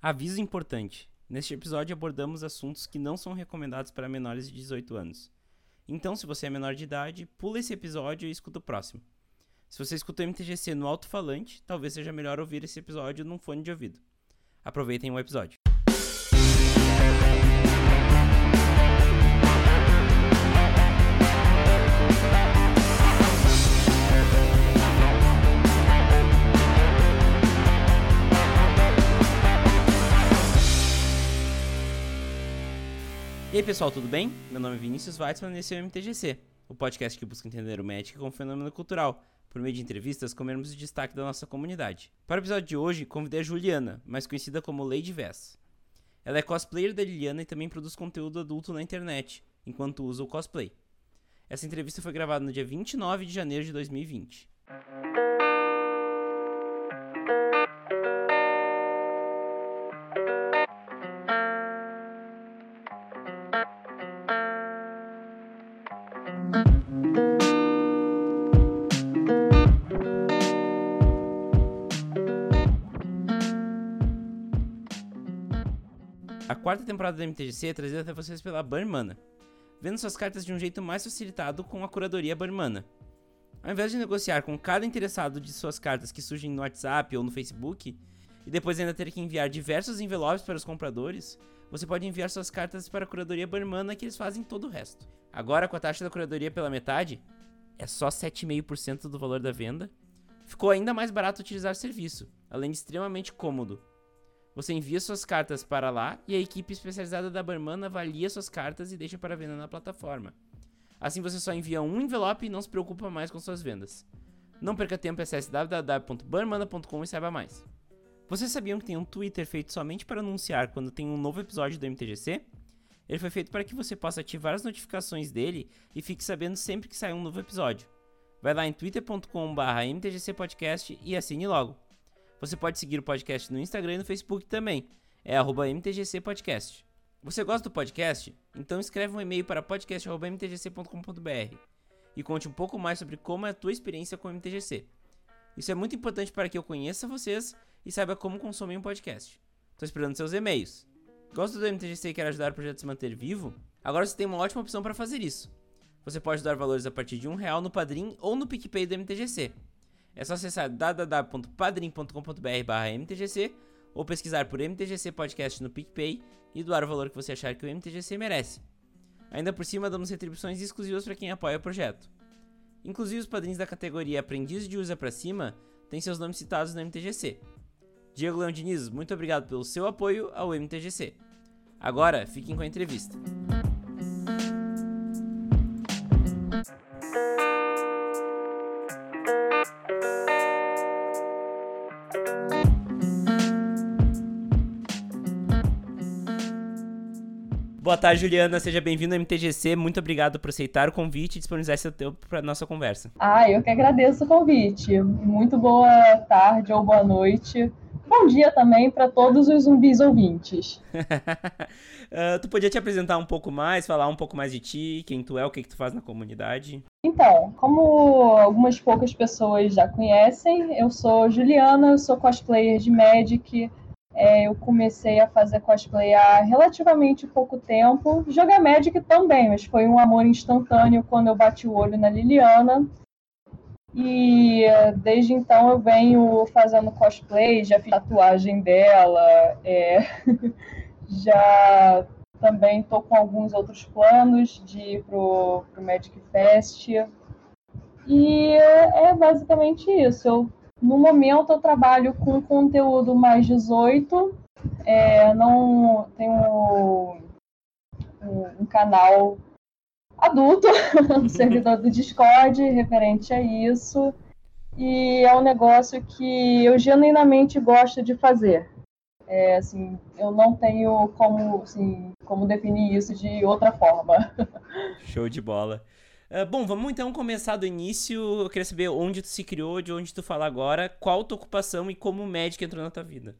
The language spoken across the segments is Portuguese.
Aviso importante: neste episódio abordamos assuntos que não são recomendados para menores de 18 anos. Então, se você é menor de idade, pula esse episódio e escuta o próximo. Se você escuta o MTGC no alto-falante, talvez seja melhor ouvir esse episódio num fone de ouvido. Aproveitem o episódio. E aí pessoal, tudo bem? Meu nome é Vinícius Weitzman e esse é o MTGC, o podcast que busca entender o Magic como fenômeno cultural, por meio de entrevistas com membros de destaque da nossa comunidade. Para o episódio de hoje, convidei a Juliana, mais conhecida como Lady Vess. Ela é cosplayer da Liliana e também produz conteúdo adulto na internet, enquanto usa o cosplay. Essa entrevista foi gravada no dia 29 de janeiro de 2020. Temporada da MTGC é trazida até vocês pela Burmana, vendo suas cartas de um jeito mais facilitado com a curadoria Burmana. Ao invés de negociar com cada interessado de suas cartas que surgem no WhatsApp ou no Facebook, e depois ainda ter que enviar diversos envelopes para os compradores, você pode enviar suas cartas para a curadoria Burmana que eles fazem todo o resto. Agora, com a taxa da curadoria pela metade, é só 7,5% do valor da venda. Ficou ainda mais barato utilizar o serviço, além de extremamente cômodo. Você envia suas cartas para lá e a equipe especializada da Barman avalia suas cartas e deixa para venda na plataforma. Assim você só envia um envelope e não se preocupa mais com suas vendas. Não perca tempo, acesse www.barmana.com e saiba mais. Vocês sabiam que tem um Twitter feito somente para anunciar quando tem um novo episódio do MTGC? Ele foi feito para que você possa ativar as notificações dele e fique sabendo sempre que sai um novo episódio. Vai lá em twitter.com/mtgcpodcast e assine logo. Você pode seguir o podcast no Instagram e no Facebook também. É @mtgcpodcast. Você gosta do podcast? Então escreve um e-mail para podcast@mtgc.com.br e conte um pouco mais sobre como é a tua experiência com o MTGC. Isso é muito importante para que eu conheça vocês e saiba como consumir um podcast. Estou esperando seus e-mails. Gosta do MTGC e quer ajudar o projeto a se manter vivo? Agora você tem uma ótima opção para fazer isso. Você pode dar valores a partir de um real no Padrim ou no PicPay do MTGC. É só acessar www.padrim.com.br/mtgc ou pesquisar por MTGC Podcast no PicPay e doar o valor que você achar que o MTGC merece. Ainda por cima, damos retribuições exclusivas para quem apoia o projeto. Inclusive, os padrinhos da categoria Aprendiz de Usa para Cima têm seus nomes citados no MTGC. Diego Leão Diniz, muito obrigado pelo seu apoio ao MTGC. Agora, fiquem com a entrevista. Tarde, Juliana. Seja bem-vinda ao MTGC. Muito obrigado por aceitar o convite e disponibilizar seu tempo para nossa conversa. Ah, eu que agradeço o convite. Muito boa tarde ou boa noite. Bom dia também para todos os zumbis ouvintes. uh, tu podia te apresentar um pouco mais, falar um pouco mais de ti, quem tu é, o que, que tu faz na comunidade? Então, como algumas poucas pessoas já conhecem, eu sou Juliana, eu sou cosplayer de Magic, é, eu comecei a fazer cosplay há relativamente pouco tempo. Jogar Magic também, mas foi um amor instantâneo quando eu bati o olho na Liliana. E desde então eu venho fazendo cosplay, já fiz tatuagem dela, é, já também estou com alguns outros planos de ir pro, pro Magic Fest. E é basicamente isso. Eu no momento eu trabalho com conteúdo mais 18, é, não tenho um, um canal adulto no servidor do Discord referente a isso. E é um negócio que eu genuinamente gosto de fazer. É, assim, eu não tenho como, assim, como definir isso de outra forma. Show de bola. Uh, bom, vamos então começar do início. Eu queria saber onde tu se criou, de onde tu fala agora, qual tua ocupação e como o médico entrou na tua vida.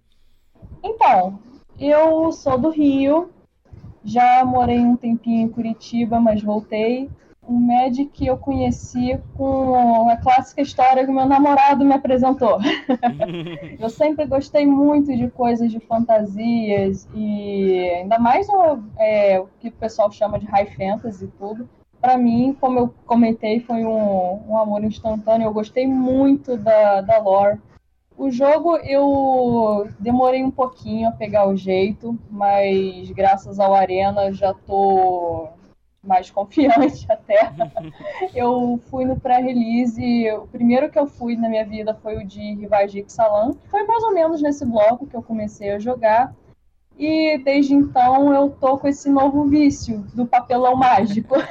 Então, eu sou do Rio, já morei um tempinho em Curitiba, mas voltei. o Magic eu conheci com a clássica história que meu namorado me apresentou. eu sempre gostei muito de coisas de fantasias e ainda mais o, é, o que o pessoal chama de high fantasy e tudo. Para mim, como eu comentei, foi um, um amor instantâneo. Eu gostei muito da, da lore. O jogo eu demorei um pouquinho a pegar o jeito, mas graças ao Arena já tô mais confiante até. eu fui no pré-release, o primeiro que eu fui na minha vida foi o de Rivajik Salam, foi mais ou menos nesse bloco que eu comecei a jogar. E desde então eu tô com esse novo vício do papelão mágico.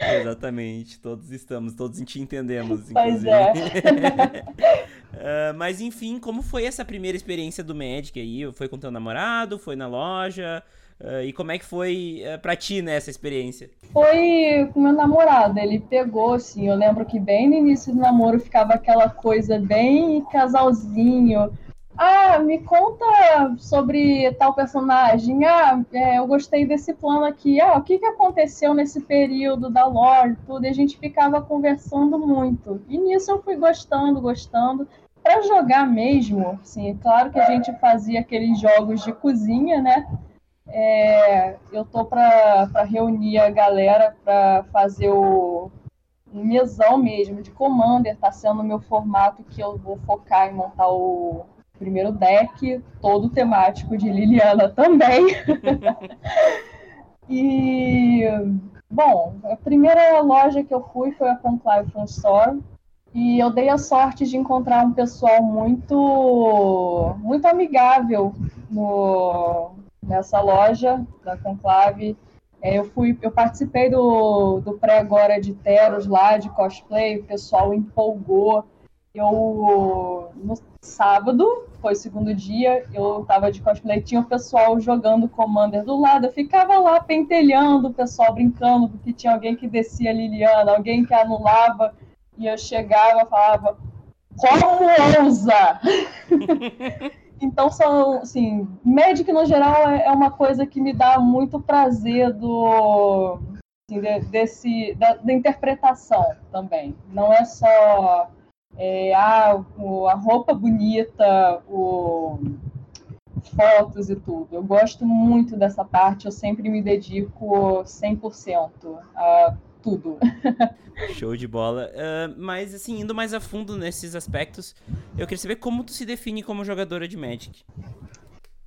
Exatamente, todos estamos, todos te entendemos. Pois é. uh, mas enfim, como foi essa primeira experiência do Magic aí? Foi com teu namorado? Foi na loja? Uh, e como é que foi uh, pra ti, né, essa experiência? Foi com meu namorado, ele pegou, assim, eu lembro que bem no início do namoro ficava aquela coisa bem casalzinho. Ah, me conta sobre tal personagem. Ah, é, eu gostei desse plano aqui. Ah, o que, que aconteceu nesse período da lore, tudo. E a gente ficava conversando muito. E nisso eu fui gostando, gostando. Para jogar mesmo, assim, claro que a gente fazia aqueles jogos de cozinha, né? É, eu tô para reunir a galera para fazer o mesão mesmo de Commander, tá sendo o meu formato que eu vou focar em montar o primeiro deck, todo temático de Liliana também. e bom, a primeira loja que eu fui foi a Conclave Fan Store. E eu dei a sorte de encontrar um pessoal muito muito amigável no, nessa loja da Conclave. É, eu fui, eu participei do, do pré agora de Teros lá de cosplay, o pessoal empolgou. Eu no sábado, foi o segundo dia, eu tava de cosplay, tinha o pessoal jogando Commander do lado, eu ficava lá pentelhando o pessoal, brincando, porque tinha alguém que descia a Liliana, alguém que anulava, e eu chegava e falava, como ousa? Então, são, assim, Magic no geral é, é uma coisa que me dá muito prazer do, assim, de, desse, da, da, interpretação também. Não é só é, ah, o, a roupa bonita, o, fotos e tudo. Eu gosto muito dessa parte, eu sempre me dedico 100% a tudo. Show de bola. Uh, mas, assim, indo mais a fundo nesses aspectos, eu queria saber como tu se define como jogadora de Magic.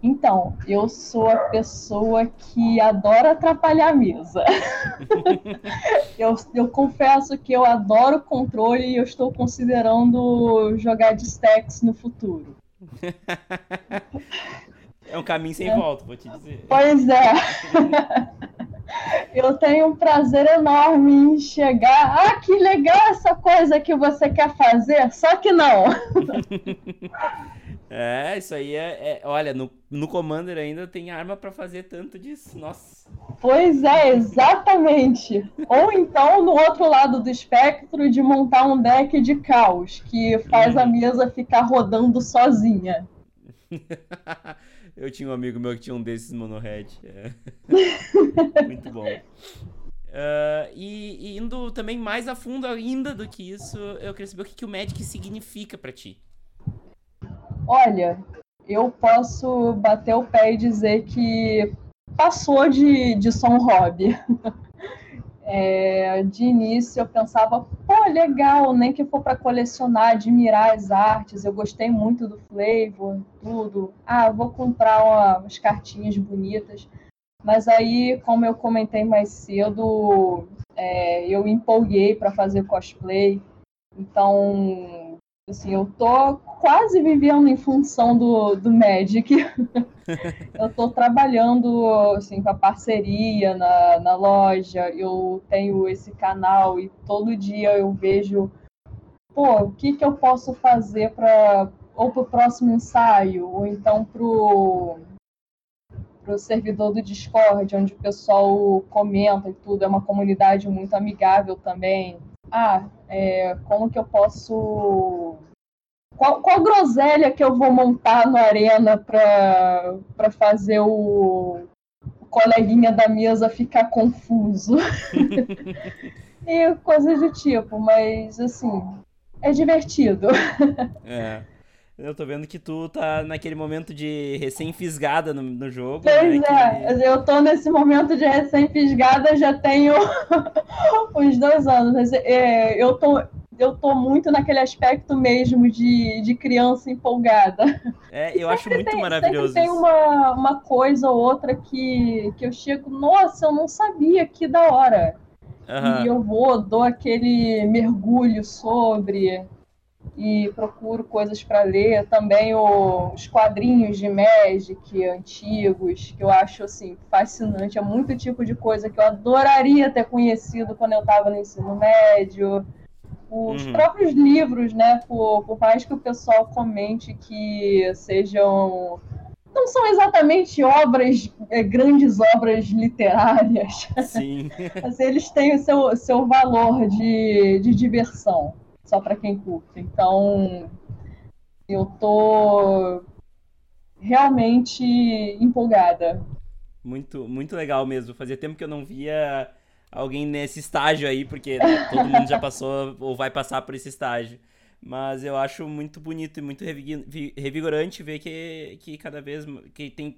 Então, eu sou a pessoa que adora atrapalhar a mesa. eu, eu confesso que eu adoro controle e eu estou considerando jogar de stacks no futuro. é um caminho sem é. volta, vou te dizer. Pois é. Eu tenho um prazer enorme em chegar. Ah, que legal essa coisa que você quer fazer, só que não. É, isso aí é. é olha, no, no Commander ainda tem arma para fazer tanto disso. Nossa. Pois é, exatamente. Ou então, no outro lado do espectro, de montar um deck de caos, que faz a mesa ficar rodando sozinha. Eu tinha um amigo meu que tinha um desses monohead. É. Muito bom. Uh, e, e, indo também mais a fundo ainda do que isso, eu queria saber o que, que o Magic significa para ti. Olha, eu posso bater o pé e dizer que passou de, de só um hobby. É, de início eu pensava, pô, legal, nem que for para colecionar, admirar as artes, eu gostei muito do flavor, tudo. Ah, vou comprar uma, umas cartinhas bonitas. Mas aí, como eu comentei mais cedo, é, eu empolguei para fazer cosplay. Então, Assim, eu tô quase vivendo em função do, do Magic. eu tô trabalhando assim, com a parceria na, na loja, eu tenho esse canal e todo dia eu vejo pô, o que, que eu posso fazer para ou para o próximo ensaio, ou então para o servidor do Discord, onde o pessoal comenta e tudo, é uma comunidade muito amigável também. Ah, é, como que eu posso. Qual, qual groselha que eu vou montar no Arena para fazer o, coleguinha da mesa ficar confuso. e coisas do tipo, mas assim, é divertido. É. Eu tô vendo que tu tá naquele momento de recém-fisgada no, no jogo. Pois né, é, que... eu tô nesse momento de recém-fisgada já tenho uns dois anos. É, eu tô, eu tô muito naquele aspecto mesmo de, de criança empolgada. É, eu acho muito tem, maravilhoso. Sempre tem uma, uma coisa ou outra que, que eu chego, nossa, eu não sabia, que da hora. Uhum. E eu vou, dou aquele mergulho sobre e procuro coisas para ler. Também os quadrinhos de Magic antigos, que eu acho assim fascinante. É muito tipo de coisa que eu adoraria ter conhecido quando eu estava no ensino médio. Os uhum. próprios livros, né? Por, por mais que o pessoal comente que sejam não são exatamente obras, é, grandes obras literárias. Sim. Mas eles têm o seu, seu valor de, de diversão só para quem curte. Então, eu tô realmente empolgada. Muito, muito legal mesmo. Fazia tempo que eu não via alguém nesse estágio aí, porque né, todo mundo já passou ou vai passar por esse estágio. Mas eu acho muito bonito e muito revigorante ver que, que cada vez que tem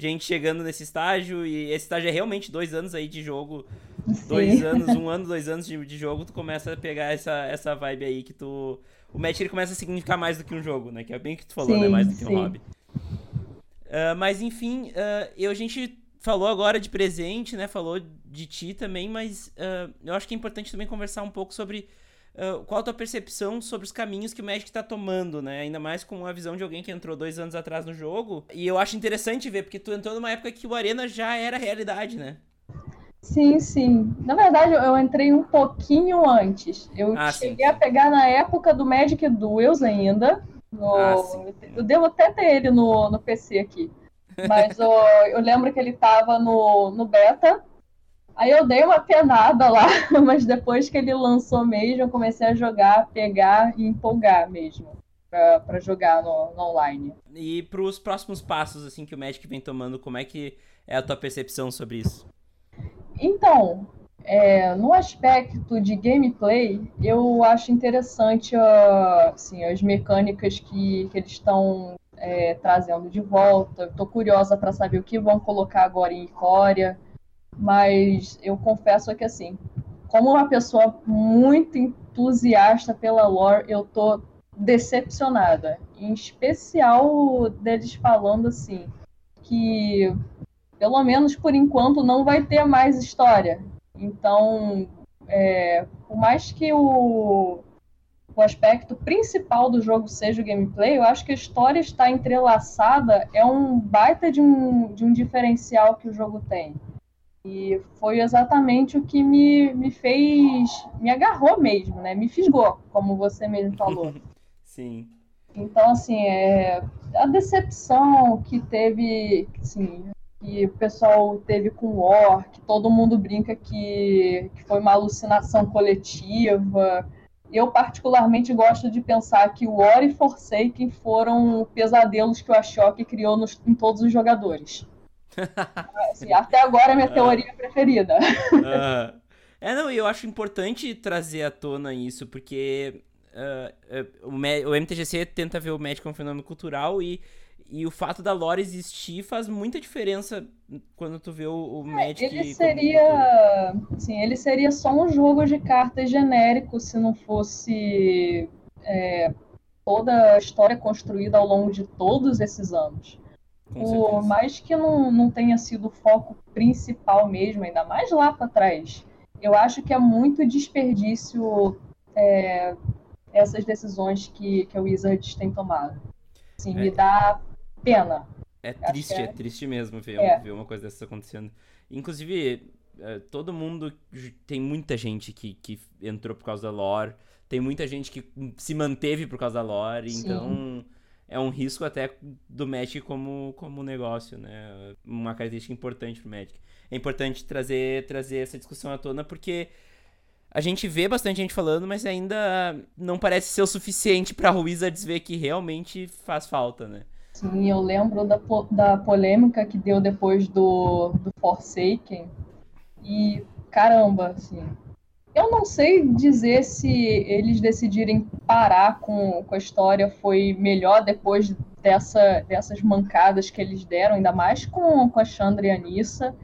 gente chegando nesse estágio, e esse estágio é realmente dois anos aí de jogo. Sim. Dois anos, um ano, dois anos de, de jogo, tu começa a pegar essa, essa vibe aí que tu. O match ele começa a significar mais do que um jogo, né? Que é bem o que tu falou, sim, né? Mais do que sim. um hobby. Uh, mas enfim, uh, eu, a gente falou agora de presente, né? Falou de ti também, mas uh, eu acho que é importante também conversar um pouco sobre Uh, qual a tua percepção sobre os caminhos que o Magic está tomando, né? Ainda mais com a visão de alguém que entrou dois anos atrás no jogo. E eu acho interessante ver, porque tu entrou numa época que o Arena já era realidade, né? Sim, sim. Na verdade, eu entrei um pouquinho antes. Eu ah, cheguei sim. a pegar na época do Magic Duels ainda. No... Ah, eu devo até ter ele no, no PC aqui. Mas eu, eu lembro que ele estava no, no beta. Aí eu dei uma penada lá, mas depois que ele lançou mesmo, eu comecei a jogar, pegar e empolgar mesmo para jogar no, no, online. E para os próximos passos assim que o Magic vem tomando, como é que é a tua percepção sobre isso? Então, é, no aspecto de gameplay, eu acho interessante uh, assim, as mecânicas que, que eles estão é, trazendo de volta. Estou curiosa para saber o que vão colocar agora em Icória. Mas eu confesso que, assim, como uma pessoa muito entusiasta pela lore, eu tô decepcionada. Em especial deles falando assim que pelo menos por enquanto não vai ter mais história. Então, é, por mais que o, o aspecto principal do jogo seja o gameplay, eu acho que a história está entrelaçada é um baita de um, de um diferencial que o jogo tem. E foi exatamente o que me, me fez, me agarrou mesmo, né? Me fisgou, como você mesmo falou. Sim. Então, assim, é, a decepção que teve, assim, que o pessoal teve com o War, que todo mundo brinca que, que foi uma alucinação coletiva. Eu, particularmente, gosto de pensar que o War e Forsaken foram pesadelos que o Ashok criou nos, em todos os jogadores. Assim, até agora é minha teoria preferida. Uh, é, não, eu acho importante trazer à tona isso, porque uh, o, o, MTGC tenta ver o Magic como um fenômeno cultural e, e o fato da lore existir faz muita diferença quando tu vê o, o é, Magic. Ele seria, assim, ele seria só um jogo de cartas genérico se não fosse é, toda a história construída ao longo de todos esses anos. Por mais que não, não tenha sido o foco principal mesmo, ainda mais lá para trás, eu acho que é muito desperdício é, essas decisões que, que a Wizards tem tomado. Assim, é. me dá pena. É triste, é... é... triste mesmo ver, é. ver uma coisa dessa acontecendo. Inclusive, é, todo mundo. Tem muita gente que, que entrou por causa da lore, tem muita gente que se manteve por causa da lore, Sim. então é um risco até do Magic como, como negócio, né? Uma característica importante pro Magic. É importante trazer, trazer essa discussão à tona porque a gente vê bastante gente falando, mas ainda não parece ser o suficiente pra Wizards ver que realmente faz falta, né? Sim, eu lembro da, da polêmica que deu depois do, do Forsaken. E, caramba, assim, eu não sei dizer se eles decidirem parar com, com a história foi melhor depois dessa, dessas mancadas que eles deram, ainda mais com, com a Chandra e a Nissa,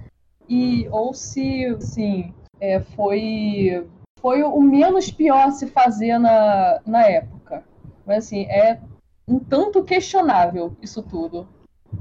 e, ou se, assim, é, foi, foi o menos pior a se fazer na, na época. Mas, assim, é um tanto questionável isso tudo.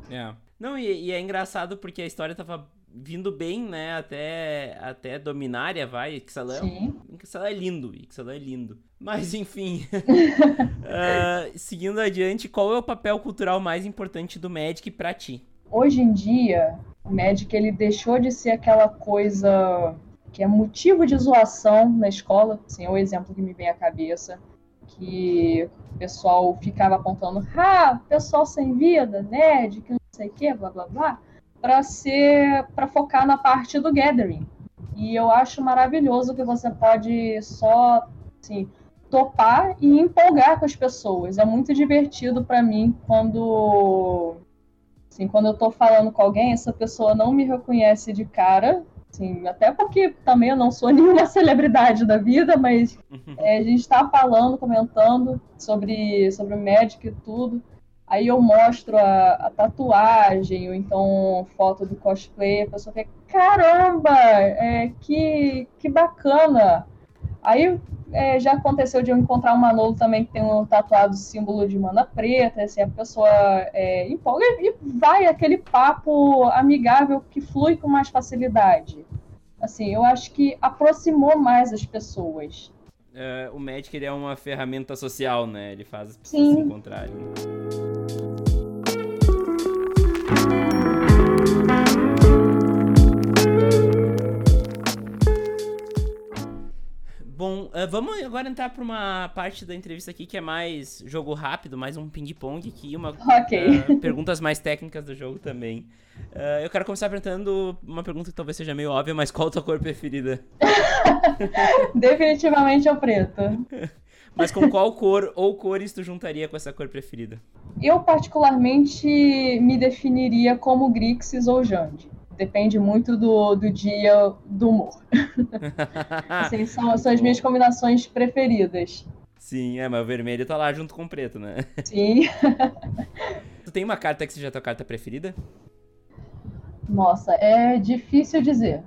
É. Não, e, e, é engraçado porque a história tava vindo bem, né, até, até Dominária, vai, Ixalan, Sim. Ixalan é lindo, Ixalan é lindo. Mas, enfim, uh, seguindo adiante, qual é o papel cultural mais importante do Magic para ti? Hoje em dia, o Magic, ele deixou de ser aquela coisa que é motivo de zoação na escola, assim, é o exemplo que me vem à cabeça, que o pessoal ficava apontando, ah, pessoal sem vida, nerd, que não sei o que, blá blá blá para ser para focar na parte do gathering. E eu acho maravilhoso que você pode só assim, topar e empolgar com as pessoas. É muito divertido para mim quando assim, quando eu tô falando com alguém, essa pessoa não me reconhece de cara, assim, até porque também eu não sou nenhuma celebridade da vida, mas uhum. é, a gente está falando, comentando sobre sobre o Magic e tudo. Aí eu mostro a, a, tatuagem, ou então foto do cosplay, a pessoa fica, caramba, é, que, que bacana. Aí é, já aconteceu de eu encontrar um Manolo também que tem um tatuado símbolo de mana preta, assim, a pessoa é, empolga e vai aquele papo amigável que flui com mais facilidade. Assim, eu acho que aproximou mais as pessoas. É, o Magic ele é uma ferramenta social, né? Ele faz as pessoas Sim. se encontrarem. Bom, uh, vamos agora entrar para uma parte da entrevista aqui que é mais jogo rápido, mais um ping-pong aqui, uma okay. uh, perguntas mais técnicas do jogo também. Uh, eu quero começar perguntando uma pergunta que talvez seja meio óbvia, mas qual a tua cor preferida? Definitivamente é o preto. mas com qual cor ou cores tu juntaria com essa cor preferida? Eu particularmente me definiria como Grixis ou Jande depende muito do, do dia do humor. assim, são, são as minhas combinações preferidas. Sim, é, mas o vermelho tá lá junto com o preto, né? Sim. tu tem uma carta que seja a tua carta preferida? Nossa, é difícil dizer.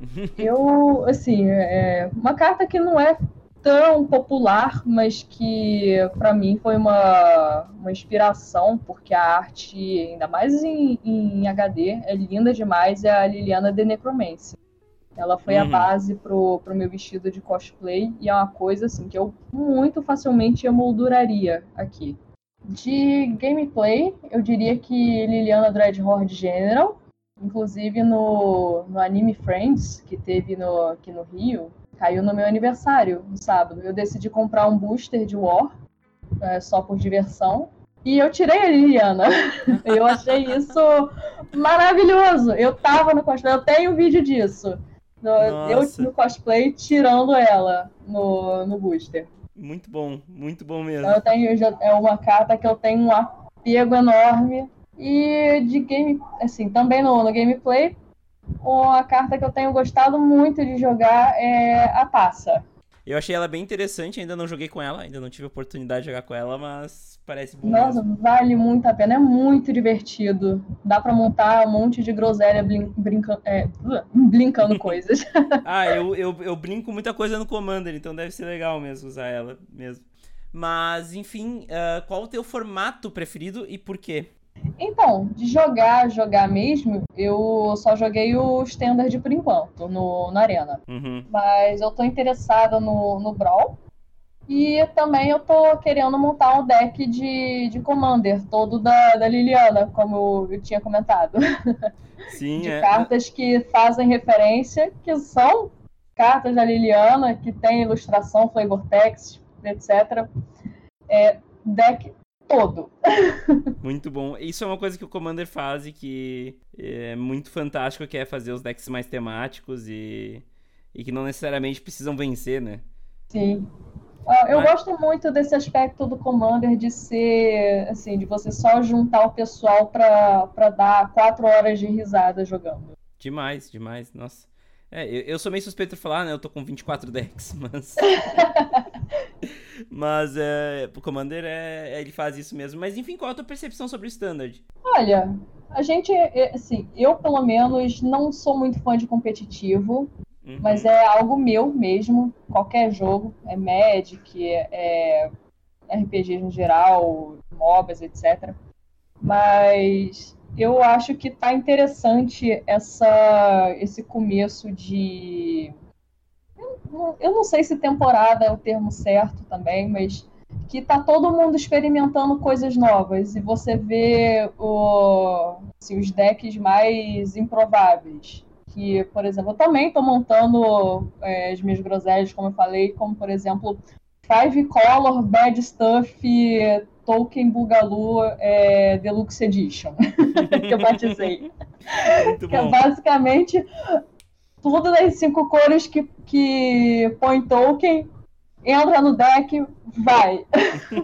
Eu, assim, é uma carta que não é tão popular, mas que para mim foi uma, uma inspiração, porque a arte, ainda mais em, em HD, é linda demais, é a Liliana de Necromancy. Ela foi uhum. a base pro, pro meu vestido de cosplay e é uma coisa assim que eu muito facilmente emolduraria aqui. De gameplay, eu diria que Liliana Dreadhorde General, inclusive no, no Anime Friends, que teve no, aqui no Rio, Caiu no meu aniversário, no sábado. Eu decidi comprar um booster de War, é, só por diversão. E eu tirei a Liliana. eu achei isso maravilhoso. Eu tava no cosplay, eu tenho vídeo disso. No, eu no cosplay tirando ela no, no booster. Muito bom, muito bom mesmo. Eu tenho, já, é uma carta que eu tenho um apego enorme. E de game, assim, também no, no gameplay, a carta que eu tenho gostado muito de jogar é a taça. Eu achei ela bem interessante, ainda não joguei com ela, ainda não tive oportunidade de jogar com ela, mas parece bom. Nossa, mesmo. vale muito a pena, é muito divertido. Dá para montar um monte de groselha blin é, blincando coisas. ah, eu, eu, eu brinco muita coisa no Commander, então deve ser legal mesmo usar ela mesmo. Mas, enfim, uh, qual o teu formato preferido e por quê? Então, de jogar, jogar mesmo, eu só joguei o Standard por enquanto, no, na Arena. Uhum. Mas eu tô interessada no, no Brawl. E também eu tô querendo montar um deck de, de Commander, todo da, da Liliana, como eu, tinha comentado. Sim, de é. cartas que fazem referência, que são cartas da Liliana, que tem ilustração, flavor text, etc. É, deck todo. muito bom. Isso é uma coisa que o Commander faz e que é muito fantástico, que é fazer os decks mais temáticos e, e que não necessariamente precisam vencer, né? Sim. Uh, eu Mas... gosto muito desse aspecto do Commander de ser, assim, de você só juntar o pessoal pra, pra dar quatro horas de risada jogando. Demais, demais, nossa. É, eu, eu, sou meio suspeito de falar, né? Eu tô com 24 decks, mas. mas é, o Commander é, ele faz isso mesmo. Mas enfim, qual a tua percepção sobre o Standard? Olha, a gente, é, assim, eu pelo menos não sou muito fã de competitivo, uhum. mas é algo meu mesmo. Qualquer jogo, é Magic, é, é RPG em geral, MOBAs, etc. Mas eu acho que tá interessante essa, esse começo de. Eu não sei se temporada é o termo certo também, mas que tá todo mundo experimentando coisas novas e você vê o, assim, os decks mais improváveis. Que, por exemplo, eu também estou montando é, as minhas groselhas, como eu falei, como por exemplo Five Color Bad Stuff Tolkien Bugalu é, Deluxe Edition, que eu batizei. Muito que é bom. é basicamente tudo das cinco cores que, que põe Tolkien, entra no deck, vai.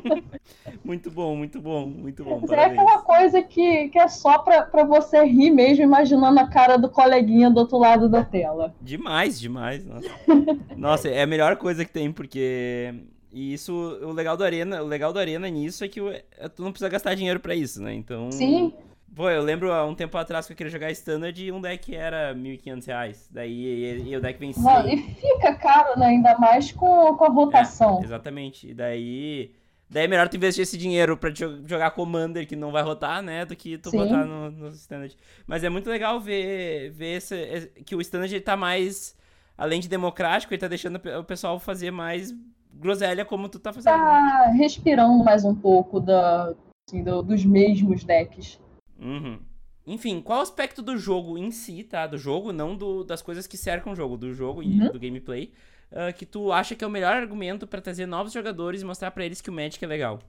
muito bom, muito bom, muito bom. É aquela coisa que, que é só pra, pra você rir mesmo, imaginando a cara do coleguinha do outro lado da tela. Demais, demais. Nossa, nossa é a melhor coisa que tem, porque e isso, o legal do Arena, o legal do Arena nisso é que é, tu não precisa gastar dinheiro para isso, né? Então. Sim. Pô, eu lembro há um tempo atrás que eu queria jogar Standard e um deck era R$ 1.500. Daí e, e, o deck vencia. Não, e fica caro, né? Ainda mais com, com a rotação. É, exatamente. E daí. Daí é melhor tu investir esse dinheiro pra jogar Commander, que não vai rotar, né? Do que tu Sim. botar no, no Standard. Mas é muito legal ver, ver esse, que o Standard tá mais. Além de democrático, ele tá deixando o pessoal fazer mais groselha como tu tá fazendo. Tá respirando mais um pouco da, assim, do, dos mesmos decks. Uhum. Enfim, qual aspecto do jogo em si, tá? Do jogo, não do, das coisas que cercam o jogo, do jogo e uhum. do gameplay, uh, que tu acha que é o melhor argumento para trazer novos jogadores e mostrar para eles que o Magic é legal?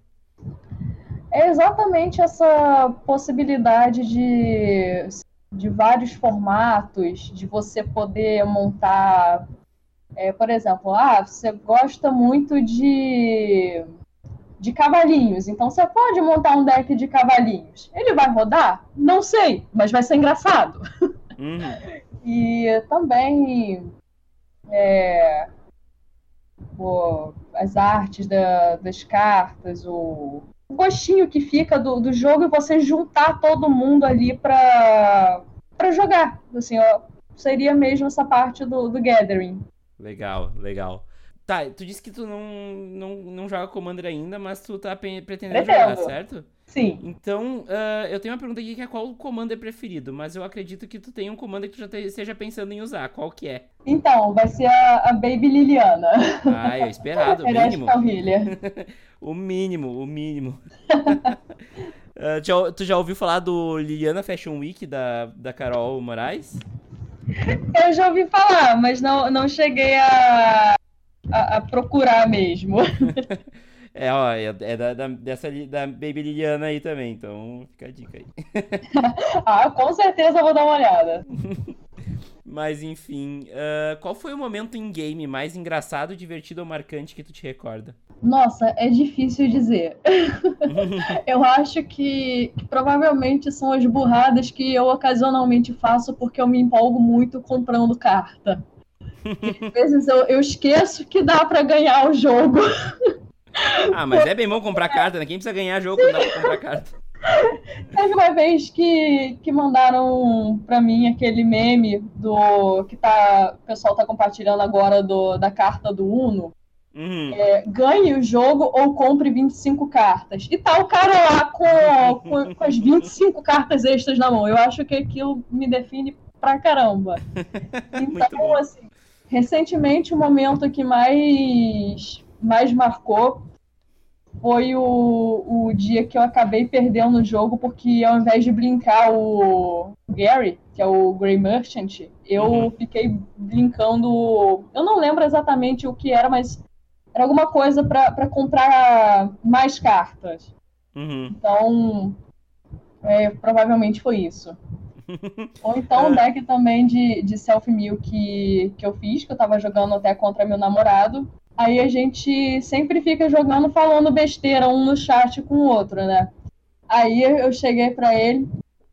É exatamente essa possibilidade de, de vários formatos, de você poder montar é, por exemplo, ah, você gosta muito de, de cavalinhos, então você pode montar um deck de cavalinhos. Ele vai rodar? Não sei, mas vai ser engraçado. Uhum. e também é, o, as artes da, das cartas, o, o gostinho que fica do, do jogo e você juntar todo mundo ali para jogar. Assim, ó, seria mesmo essa parte do, do gathering. Legal, legal. Tá, tu disse que tu não, não, não joga Commander ainda, mas tu tá pretendendo jogar, certo? Sim. Então, uh, eu tenho uma pergunta aqui que é qual o Commander preferido, mas eu acredito que tu tem um Commander que tu já esteja pensando em usar. Qual que é? Então, vai ser a, a Baby Liliana. Ah, eu esperado, o mínimo. o mínimo, o mínimo. uh, já, tu já ouviu falar do Liliana Fashion Week da, da Carol Moraes? Eu já ouvi falar, mas não, não cheguei a, a, a procurar mesmo. É, ó, é, é da, da, dessa da Baby Liliana aí também, então fica a dica aí. ah, com certeza vou dar uma olhada. Mas enfim, uh, qual foi o momento em game mais engraçado, divertido ou marcante que tu te recorda? Nossa, é difícil dizer. eu acho que, que, provavelmente são as burradas que eu ocasionalmente faço porque eu me empolgo muito comprando carta. E, às vezes eu, eu esqueço que dá para ganhar o jogo. ah, mas é bem bom comprar carta, né? Quem precisa ganhar jogo quando dá pra comprar carta? Teve uma vez que, que mandaram pra mim aquele meme do que tá, o pessoal tá compartilhando agora do, da carta do Uno. Uhum. É, ganhe o jogo ou compre 25 cartas. E tá o cara lá com, com, com, as 25 cartas extras na mão. Eu acho que aquilo me define pra caramba. Então, assim, recentemente o momento que mais, mais marcou foi o, o dia que eu acabei perdendo o jogo, porque ao invés de brincar o Gary, que é o Grey Merchant, eu uhum. fiquei brincando. Eu não lembro exatamente o que era, mas era alguma coisa para comprar mais cartas. Uhum. Então, é, provavelmente foi isso. Ou então um deck também de, de self-mill que, que eu fiz, que eu tava jogando até contra meu namorado. Aí a gente sempre fica jogando, falando besteira um no chat com o outro, né? Aí eu cheguei para ele,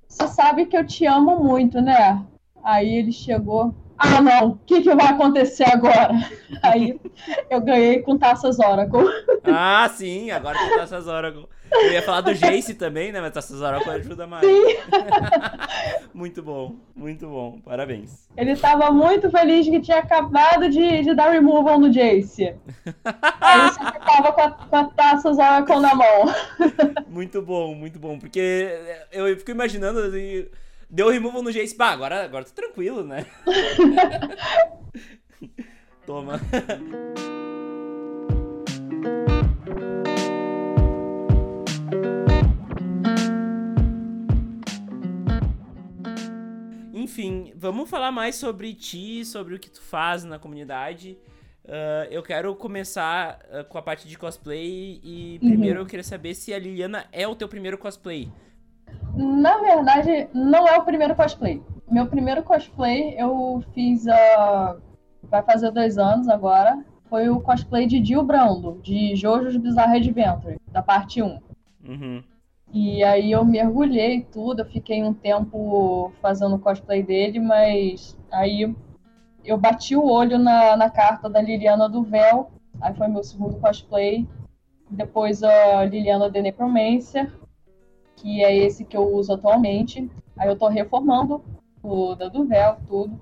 você sabe que eu te amo muito, né? Aí ele chegou, ah não, o que, que vai acontecer agora? Aí eu ganhei com taças Oracle. Ah, sim, agora com taças Oracle. Eu ia falar do Jace também, né? Mas taças Oracle ajuda mais. Sim. muito bom, muito bom. Parabéns. Ele tava muito feliz que tinha acabado de, de dar removal no Jace. Aí você tava com a, com a taças Oracle na mão. muito bom, muito bom. Porque eu fico imaginando assim Deu removal no Jace. Pá, agora, agora tô tranquilo, né? Toma. Enfim, vamos falar mais sobre ti, sobre o que tu faz na comunidade. Uh, eu quero começar uh, com a parte de cosplay e uhum. primeiro eu queria saber se a Liliana é o teu primeiro cosplay. Na verdade, não é o primeiro cosplay. Meu primeiro cosplay eu fiz. Uh, vai fazer dois anos agora. Foi o cosplay de Jill Brando, de Jojo's Bizarre Adventure, da parte 1. Uhum. E aí eu mergulhei tudo, eu fiquei um tempo fazendo cosplay dele, mas aí eu bati o olho na, na carta da Liliana do Véu, aí foi meu segundo cosplay. Depois a Liliana de Necromancer, que é esse que eu uso atualmente. Aí eu tô reformando o da Duvel, tudo.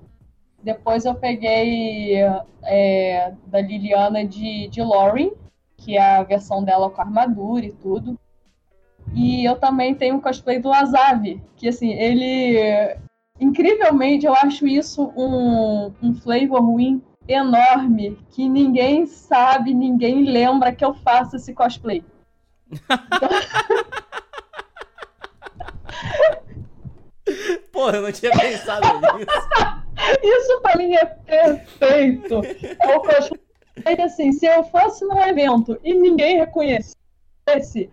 Depois eu peguei é, da Liliana de, de Lauren, que é a versão dela com armadura e tudo. E eu também tenho um cosplay do Azav, que assim, ele. Incrivelmente, eu acho isso um, um flavor win enorme, que ninguém sabe, ninguém lembra que eu faço esse cosplay. Porra, eu não tinha pensado nisso. Isso pra mim é perfeito. É o cosplay assim, se eu fosse num evento e ninguém reconhecesse,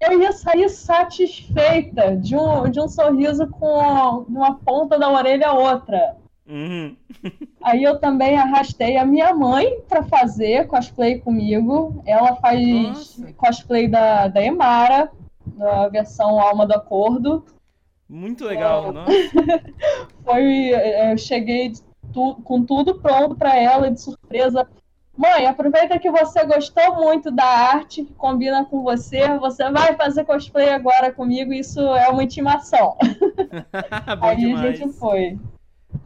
eu ia sair satisfeita de um, de um sorriso com uma ponta da orelha a outra. Uhum. Aí eu também arrastei a minha mãe para fazer cosplay comigo. Ela faz Nossa. cosplay da, da Emara, da versão Alma do Acordo. Muito legal, não? Foi, é, eu cheguei tu, com tudo pronto para ela de surpresa. Mãe, aproveita que você gostou muito da arte, que combina com você, você vai fazer cosplay agora comigo, isso é uma intimação. Aí demais. a gente foi.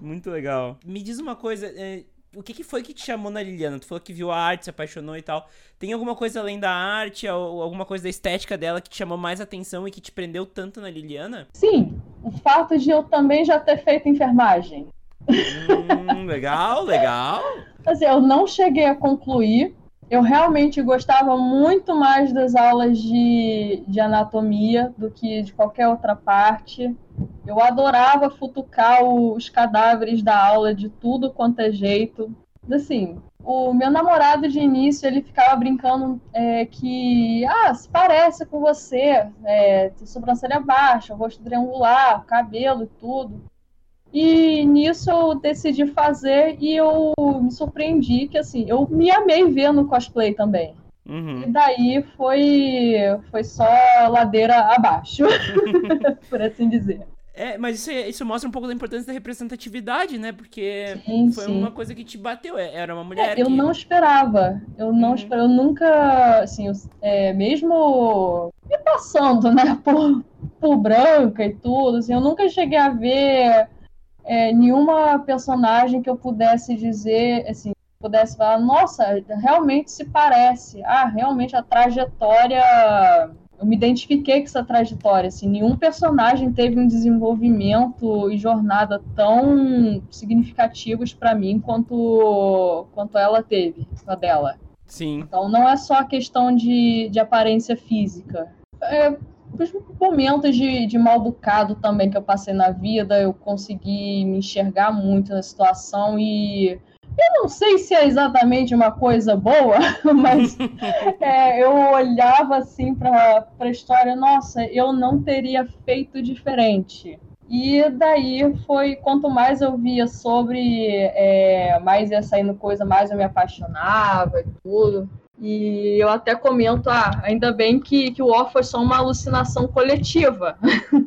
Muito legal. Me diz uma coisa, é, o que, que, foi que te chamou na Liliana? Tu falou que viu a arte, se apaixonou e tal. Tem alguma coisa além da arte, ou alguma coisa da estética dela que te chamou mais atenção e que te prendeu tanto na Liliana? Sim, o fato de eu também já ter feito enfermagem. Hum, legal, legal. Assim, eu não cheguei a concluir. Eu realmente gostava muito mais das aulas de, de anatomia do que de qualquer outra parte. Eu adorava futucar os cadáveres da aula de tudo quanto é jeito. Assim, o meu namorado de início, ele ficava brincando é, que, ah, se parece com você, é, sobrancelha baixa, rosto triangular, cabelo e tudo. E nisso eu decidi fazer e eu me surpreendi que, assim, eu me amei ver no cosplay também. Uhum. E daí foi, foi só ladeira abaixo, por assim dizer. É, mas isso, isso mostra um pouco da importância da representatividade, né? Porque sim, foi sim. uma coisa que te bateu. É, era uma mulher. É, eu que... não esperava. Eu não uhum. esperava. Eu nunca, assim, eu, é, mesmo me passando, né, por, por branca e tudo, assim, eu nunca cheguei a ver é, nenhuma personagem que eu pudesse dizer, assim, pudesse falar, nossa, realmente se parece. Ah, realmente a trajetória. Eu me identifiquei com essa trajetória. Assim, nenhum personagem teve um desenvolvimento e jornada tão significativos para mim quanto, quanto ela teve, a dela. Sim. Então não é só a questão de, de aparência física. É, os momentos de, de mal bocado também que eu passei na vida, eu consegui me enxergar muito na situação e eu não sei se é exatamente uma coisa boa, mas é, eu olhava assim para a história, nossa, eu não teria feito diferente. E daí foi, quanto mais eu via sobre, é, mais ia saindo coisa, mais eu me apaixonava e tudo. E eu até comento, ah, ainda bem que, que o War foi só uma alucinação coletiva.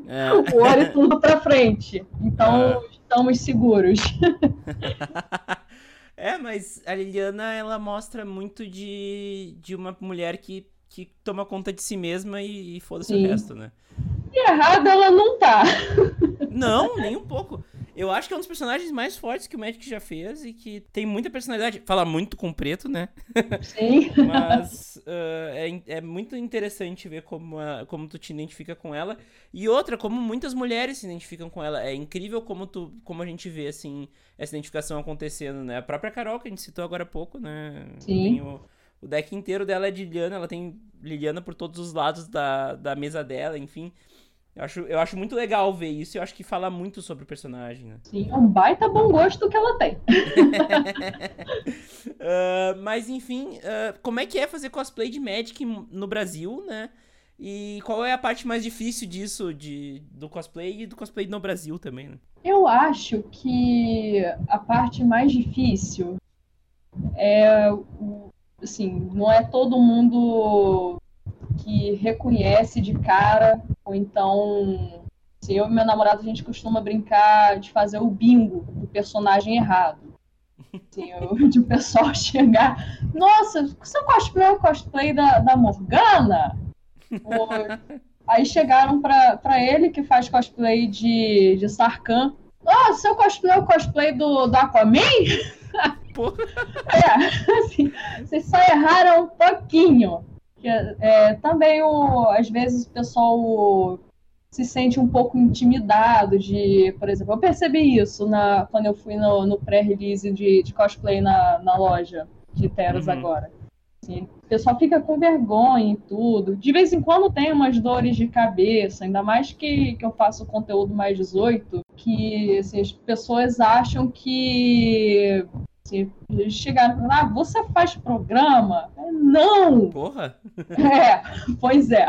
É. o War é tudo pra frente. Então, é. estamos seguros. é, mas a Liliana, ela mostra muito de, de uma mulher que, que toma conta de si mesma e, e foda-se o resto, né? E errada ela não tá. Não, nem um pouco. Eu acho que é um dos personagens mais fortes que o Magic já fez e que tem muita personalidade. Fala muito com preto, né? Sim. Mas uh, é, é muito interessante ver como, a, como tu te identifica com ela. E outra, como muitas mulheres se identificam com ela. É incrível como, tu, como a gente vê, assim, essa identificação acontecendo, né? A própria Carol, que a gente citou agora há pouco, né? Sim. O, o, deck inteiro dela é de Liliana. Ela tem Liliana por todos os lados da, da mesa dela, enfim. Eu acho, eu acho muito legal ver isso e eu acho que fala muito sobre o personagem, né? Sim, é um baita bom gosto que ela tem. uh, mas enfim, uh, como é que é fazer cosplay de Magic no Brasil, né? E qual é a parte mais difícil disso, de, do cosplay e do cosplay no Brasil também, né? Eu acho que a parte mais difícil é, assim, não é todo mundo que reconhece de cara, ou então, assim, eu e meu namorado, a gente costuma brincar de fazer o bingo do personagem errado. Assim, eu, de o pessoal chegar, nossa, você cosplay é o cosplay da, da Morgana? Ou, aí chegaram para ele, que faz cosplay de, de Sarkhan. Oh, seu cosplay é o cosplay do, do Aquaman? Porra. É, assim, vocês só erraram um pouquinho. É, também, o, às vezes, o pessoal se sente um pouco intimidado de, por exemplo, eu percebi isso na, quando eu fui no, no pré-release de, de, cosplay na, na loja de Teros uhum. agora. Assim, o pessoal fica com vergonha e tudo. De vez em quando tem umas dores de cabeça, ainda mais que, que eu faço conteúdo mais 18, que assim, as pessoas acham que eles chegaram e falaram, ah, você faz programa? Não! Porra! É, pois é.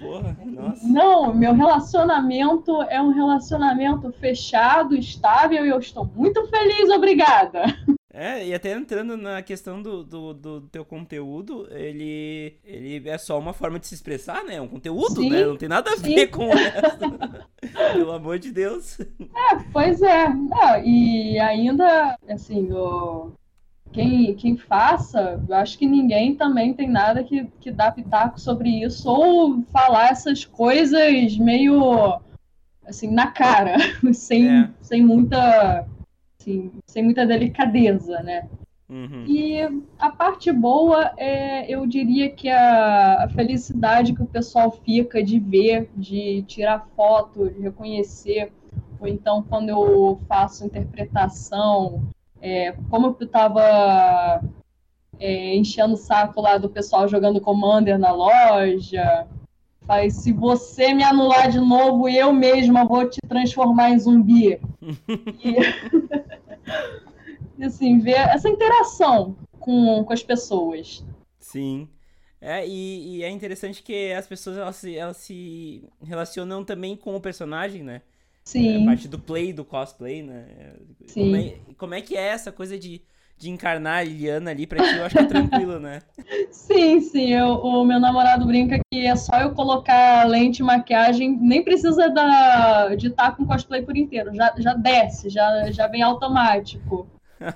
Porra, nossa. Não, meu relacionamento é um relacionamento fechado, estável e eu estou muito feliz, obrigada. É, e até entrando na questão do, do, do, teu conteúdo, ele, ele é só uma forma de se expressar, né? É um conteúdo, sim, né? Não tem nada a sim. ver com o. Pelo amor de Deus. É, pois é. Não, e ainda, assim, o... quem, quem faça, eu acho que ninguém também tem nada que, que dá pitaco sobre isso, ou falar essas coisas meio, assim, na cara, sem, é. sem muita assim, sem muita delicadeza, né? Uhum. E a parte boa é, eu diria que a, a, felicidade que o pessoal fica de ver, de tirar foto, de reconhecer, ou então quando eu faço interpretação, é, como eu estava é, enchendo o saco lá do pessoal jogando Commander na loja, faz se você me anular de novo, eu mesma vou te transformar em zumbi. e... e assim, ver essa interação com, com as pessoas. Sim. É, e, e, é interessante que as pessoas elas se, elas se relacionam também com o personagem, né? Sim. É, a parte do play, do cosplay, né? Sim. Como é, como é que é essa coisa de, de encarnar a Liliana ali pra ti? Eu acho que é tranquilo, né? Sim, sim. Eu, o meu namorado brinca que é só eu colocar lente e maquiagem, nem precisa da, de estar com cosplay por inteiro. Já, já desce, já, já vem automático.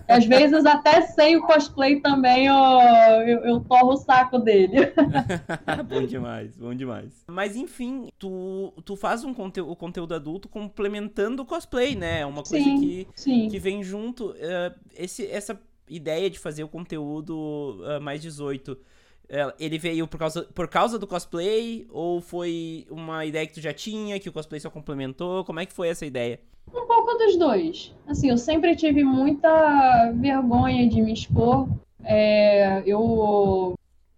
Às vezes, até sem o cosplay também, eu, eu, eu torro o saco dele. bom demais, bom demais. Mas enfim, tu, tu faz um conteúdo, o conteúdo adulto complementando o cosplay, né? É uma coisa sim, que, sim. que vem junto. Uh, esse, essa ideia de fazer o conteúdo uh, mais 18 ele veio por causa, por causa do cosplay? Ou foi uma ideia que tu já tinha, que o cosplay só complementou? Como é que foi essa ideia? Um pouco dos dois. Assim, eu sempre tive muita vergonha de me expor. É, eu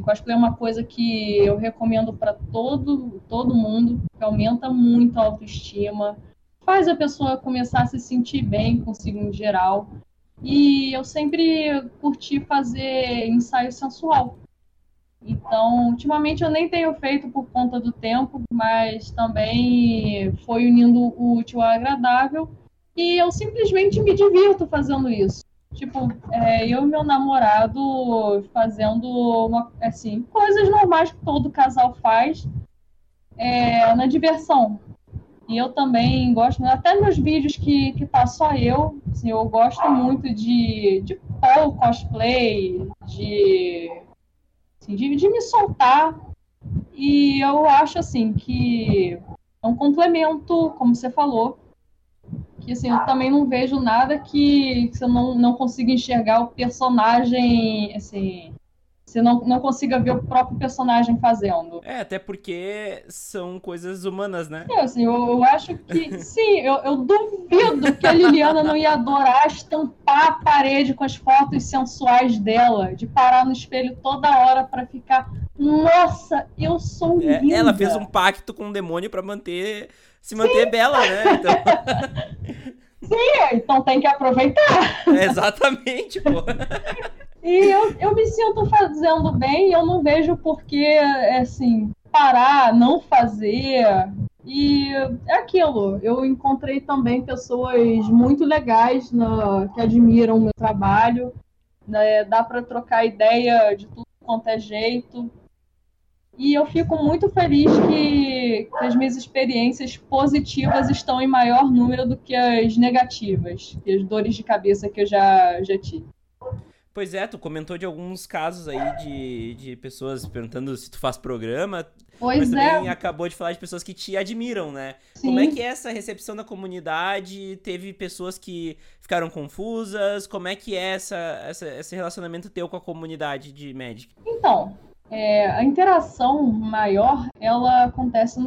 cosplay é uma coisa que eu recomendo para todo, todo mundo, que aumenta muito a autoestima, faz a pessoa começar a se sentir bem consigo em geral. E eu sempre curti fazer ensaio sensual. Então, ultimamente eu nem tenho feito por conta do tempo, mas também foi unindo o útil ao agradável e eu simplesmente me divirto fazendo isso. Tipo, é, eu e meu namorado fazendo uma, assim, coisas normais que todo casal faz é, na diversão. E eu também gosto, até meus vídeos que, que tá só eu, assim, eu gosto muito de, de pole cosplay, de, assim, de, de me soltar. E eu acho assim que é um complemento, como você falou, que assim, eu também não vejo nada que, que você não, não consiga enxergar o personagem, assim, você não, não consiga ver o próprio personagem fazendo. É, até porque são coisas humanas, né? É, assim, eu, eu acho que, sim, eu, eu duvido que a Liliana não ia adorar estampar a parede com as fotos sensuais dela, de parar no espelho toda hora para ficar, nossa, eu sou é, linda. Ela fez um pacto com o demônio para manter se manter Sim. bela, né? Então... Sim, então tem que aproveitar. exatamente, pô. E eu, eu me sinto fazendo bem, eu não vejo por que, assim, parar, não fazer. E é aquilo, eu encontrei também pessoas muito legais que admiram o meu trabalho. Né? Dá para trocar ideia de tudo quanto é jeito. E eu fico muito feliz que, que, as minhas experiências positivas estão em maior número do que as negativas, que as dores de cabeça que eu já, já tive. Pois é, tu comentou de alguns casos aí de, de pessoas perguntando se tu faz programa. Pois mas também é. acabou de falar de pessoas que te admiram, né? Sim. Como é que é essa recepção da comunidade? Teve pessoas que ficaram confusas? Como é que é essa, essa, esse relacionamento teu com a comunidade de Magic? Então, é, a interação maior, ela acontece no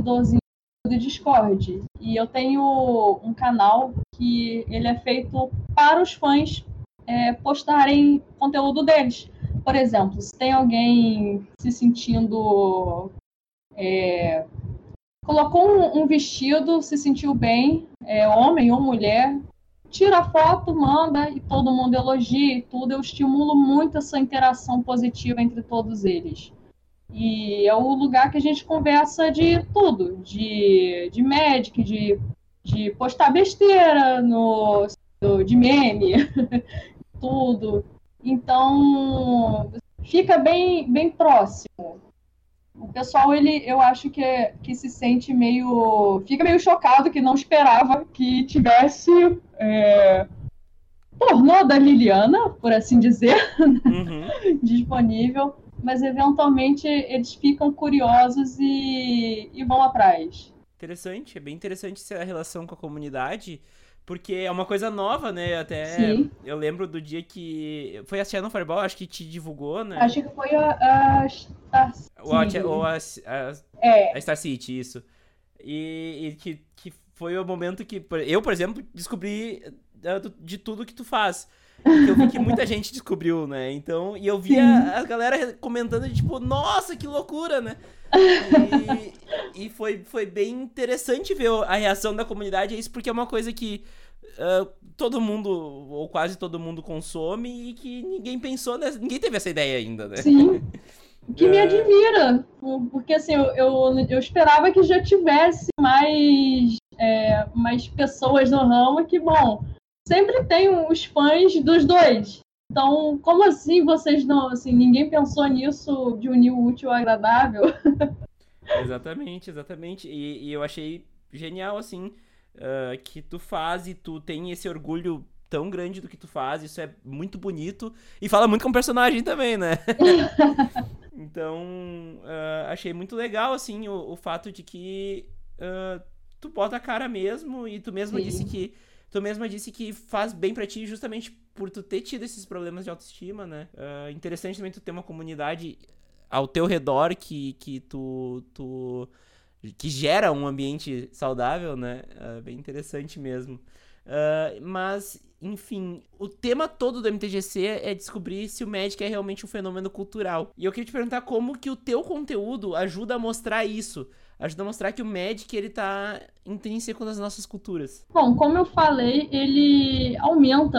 dozinho do Discord. E eu tenho um canal que ele é feito para os fãs é, postarem conteúdo deles. Por exemplo, se tem alguém se sentindo. É, colocou um, um, vestido, se sentiu bem, é, homem ou mulher, tira a foto, manda e todo mundo elogia e tudo. Eu estimulo muito essa interação positiva entre todos eles. E é o lugar que a gente conversa de tudo, de, de Magic, de, de postar besteira no, de meme, tudo. Então, fica bem, bem próximo o pessoal, ele, eu acho que, é, que se sente meio. fica meio chocado que não esperava que tivesse é, pornô da Liliana, por assim dizer, uhum. disponível. Mas eventualmente eles ficam curiosos e, e vão atrás. Interessante, é bem interessante a relação com a comunidade. Porque é uma coisa nova, né? Até Sim. eu lembro do dia que. Foi a Channel Fireball, acho que te divulgou, né? Acho que foi a, a Star City. Ou a, ou a, a, é. a Star City, isso. E, e, que, que foi o momento que. Eu, por exemplo, descobri uh, de tudo que tu faz. eu vi que muita gente descobriu, né? Então, e eu via Sim. a galera comentando, tipo, nossa, que loucura, né? E, e foi, foi bem interessante ver a reação da comunidade a isso, porque é uma coisa que uh, todo mundo, ou quase todo mundo, consome e que ninguém pensou, nessa, ninguém teve essa ideia ainda, né? Sim. Que me é. admira, porque assim, eu, eu, eu esperava que já tivesse mais, é, mais pessoas no ramo que, bom, sempre tem os fãs dos dois. Então, como assim vocês não, assim, ninguém pensou nisso de unir o útil ao agradável? exatamente, exatamente. E, e, eu achei genial, assim, uh, que tu faz e tu tem esse orgulho tão grande do que tu faz, isso é muito bonito e fala muito com o personagem também, né? então, uh, achei muito legal, assim, o, o fato de que uh, tu bota a cara mesmo e tu mesma Sim. disse que tu mesma disse que faz bem para ti justamente por tu ter tido esses problemas de autoestima, né? Uh, interessante também tu ter uma comunidade ao teu redor que, que tu, tu que gera um ambiente saudável, né? Uh, bem interessante mesmo. Uh, mas, enfim, o tema todo do MTGC é descobrir se o Magic é realmente um fenômeno cultural. E eu queria te perguntar como que o teu conteúdo ajuda a mostrar isso ajuda a mostrar que o Magic ele tá intrínseco nas nossas culturas. Bom, como eu falei, ele aumenta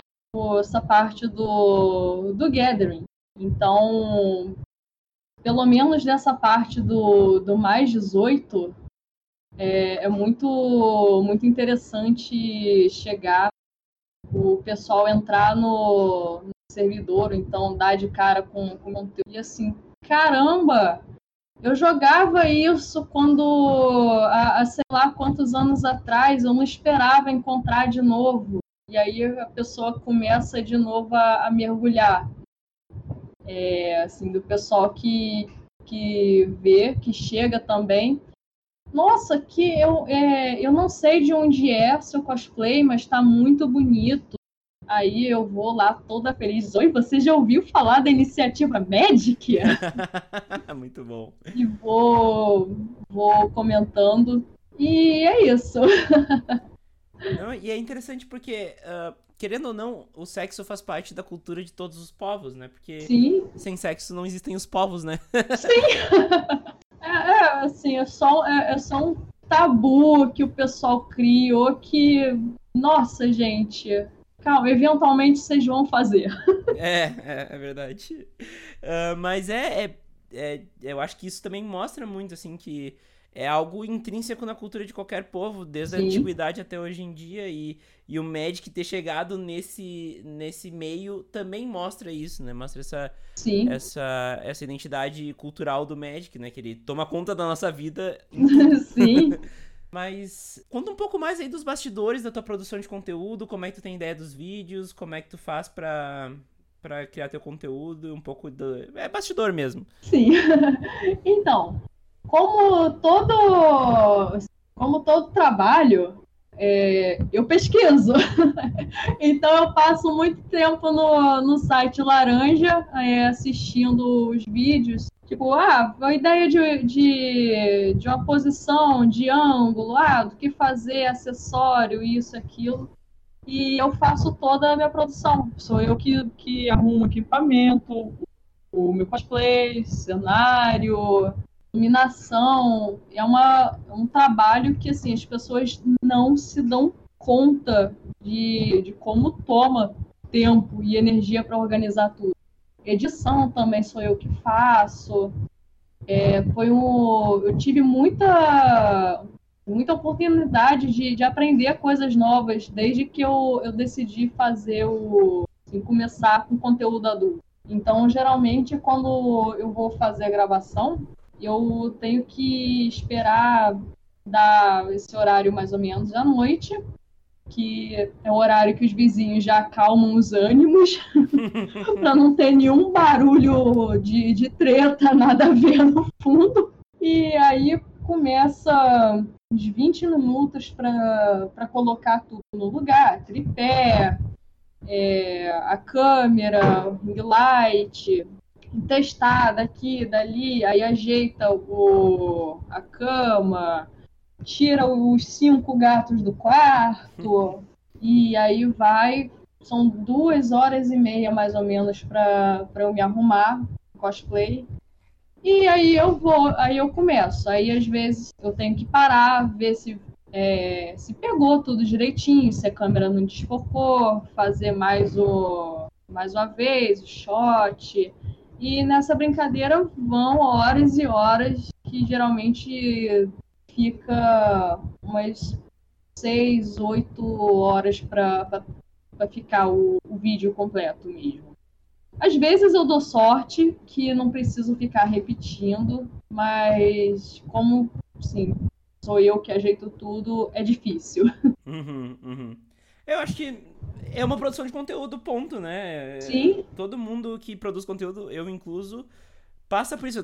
essa parte do, do gathering. Então, pelo menos dessa parte do, do mais 18, é, é muito, muito interessante chegar, o pessoal entrar no, no servidor, então dar de cara com, com conteúdo. E assim, caramba, eu jogava isso quando, há, sei lá quantos anos atrás, eu não esperava encontrar de novo. E aí a pessoa começa de novo a, a mergulhar. É, assim, do pessoal que, que vê, que chega também. Nossa, que eu, é, eu não sei de onde é seu cosplay, mas está muito bonito. Aí eu vou lá toda feliz. Oi, você já ouviu falar da iniciativa Magic? Muito bom. E vou, vou comentando. E é isso. Não, e é interessante porque, uh, querendo ou não, o sexo faz parte da cultura de todos os povos, né? Porque Sim. sem sexo não existem os povos, né? Sim! é, é, assim, é só, é, é só um tabu que o pessoal criou que, nossa, gente, Calma, eventualmente vocês vão fazer. É, é, é verdade. Uh, mas é, é, é, Eu acho que isso também mostra muito, assim, que é algo intrínseco na cultura de qualquer povo, desde Sim. a antiguidade até hoje em dia. E, e o Magic ter chegado nesse, nesse meio também mostra isso, né? Mostra essa, Sim. essa, essa identidade cultural do Magic, né? Que ele toma conta da nossa vida. Sim. Mas conta um pouco mais aí dos bastidores da tua produção de conteúdo, como é que tu tem ideia dos vídeos, como é que tu faz pra, pra criar teu conteúdo, um pouco do... É bastidor mesmo. Sim. então, como todo... Como todo trabalho, é, eu pesquiso. então eu passo muito tempo no, no site Laranja, é, assistindo os vídeos Tipo, ah, a ideia de, de, de uma posição, de ângulo, ah, do que fazer, acessório, isso, aquilo. E eu faço toda a minha produção. Sou eu que, que arrumo equipamento, o meu cosplay, cenário, iluminação. É uma, é um trabalho que assim, as pessoas não se dão conta de, de como toma tempo e energia para organizar tudo. Edição também sou eu que faço. É, foi um, eu tive muita, muita oportunidade de, de aprender coisas novas desde que eu, eu decidi fazer o assim, começar com conteúdo adulto. Então, geralmente, quando eu vou fazer a gravação, eu tenho que esperar dar esse horário mais ou menos à noite que é o horário que os vizinhos já acalmam os ânimos, para não ter nenhum barulho de, de treta, nada a ver no fundo. E aí começa uns 20 minutos para colocar tudo no lugar, tripé, é, a câmera, ring light, testar daqui, dali, aí ajeita o, a cama, tira os cinco gatos do quarto e aí vai. São duas horas e meia mais ou menos para eu me arrumar cosplay. E aí eu vou, aí eu começo. Aí às vezes eu tenho que parar, ver se é, se pegou tudo direitinho, se a câmera não desfocou, fazer mais o mais uma vez o shot. E nessa brincadeira vão horas e horas que geralmente fica umas seis, oito horas para ficar o, o vídeo completo mesmo. Às vezes eu dou sorte que não preciso ficar repetindo, mas como, sim, sou eu que ajeito tudo, é difícil. Uhum, uhum. Eu acho que é uma produção de conteúdo, ponto, né? Sim. Todo mundo que produz conteúdo, eu incluso, passa por isso.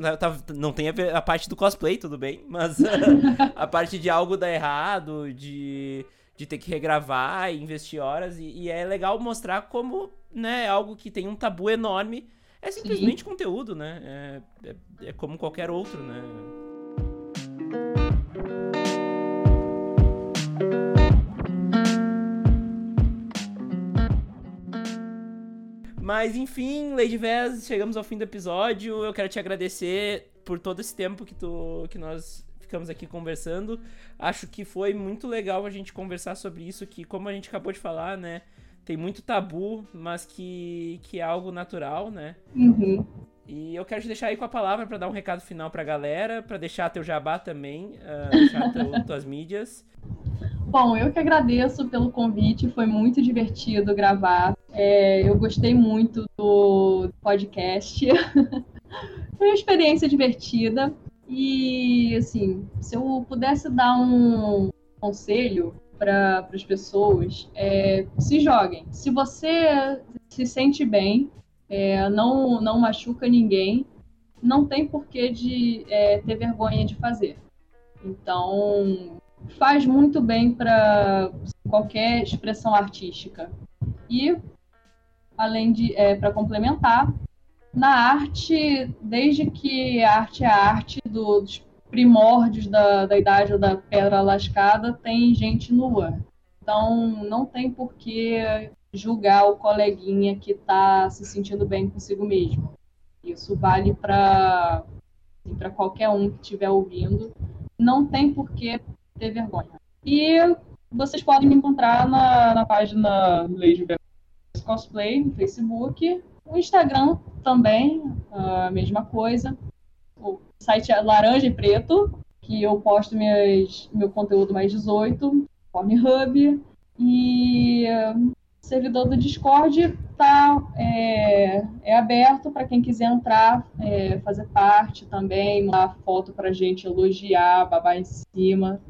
Não tem a, ver, a parte do cosplay, tudo bem, mas a, parte de algo dar errado, de, de ter que regravar e investir horas. E, e, é legal mostrar como né, algo que tem um tabu enorme é simplesmente Sim. conteúdo, né? É, é, é como qualquer outro, né? Mas enfim, Lady Vez, chegamos ao fim do episódio. Eu quero te agradecer por todo esse tempo que, tu, que nós ficamos aqui conversando. Acho que foi muito legal a gente conversar sobre isso, que como a gente acabou de falar, né? Tem muito tabu, mas que, que é algo natural, né? Uhum. E eu quero te deixar aí com a palavra para dar um recado final pra galera, para deixar teu jabá também, uh, deixar teu, tuas mídias. Bom, eu que agradeço pelo convite, foi muito divertido gravar. É, eu gostei muito do podcast. foi uma experiência divertida. E, assim, se eu pudesse dar um conselho para as pessoas, é, se joguem. Se você se sente bem, é, não, não machuca ninguém, não tem porquê de é, ter vergonha de fazer. Então, faz muito bem para qualquer expressão artística. E, além de, é, para complementar, na arte, desde que a arte é a arte do, dos primórdios da, da idade da pedra lascada, tem gente nua. Então, não tem por que julgar o coleguinha que está se sentindo bem consigo mesmo. Isso vale para assim, qualquer um que estiver ouvindo. Não tem por que ter vergonha. E vocês podem me encontrar na, na página Lady Cosplay no Facebook. O Instagram também, a mesma coisa. O site é Laranja e Preto, que eu posto minhas, meu conteúdo mais 18, Pornhub. E servidor do Discord tá, é, é aberto para quem quiser entrar, é, fazer parte também, mandar foto para gente, elogiar, babar em cima.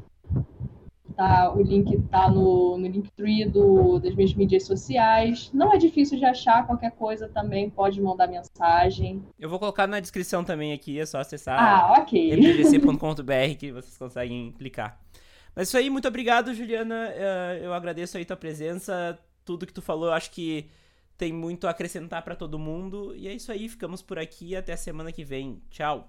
Tá, o link está no, no Linktree do, das minhas mídias sociais. Não é difícil de achar, qualquer coisa também pode mandar mensagem. Eu vou colocar na descrição também aqui, é só acessar ah, okay. que vocês conseguem clicar. Mas isso aí, muito obrigado, Juliana. É, eu agradeço aí tua presença tudo que tu falou, eu acho que tem muito a acrescentar para todo mundo. E é isso aí, ficamos por aqui até a semana que vem. Tchau.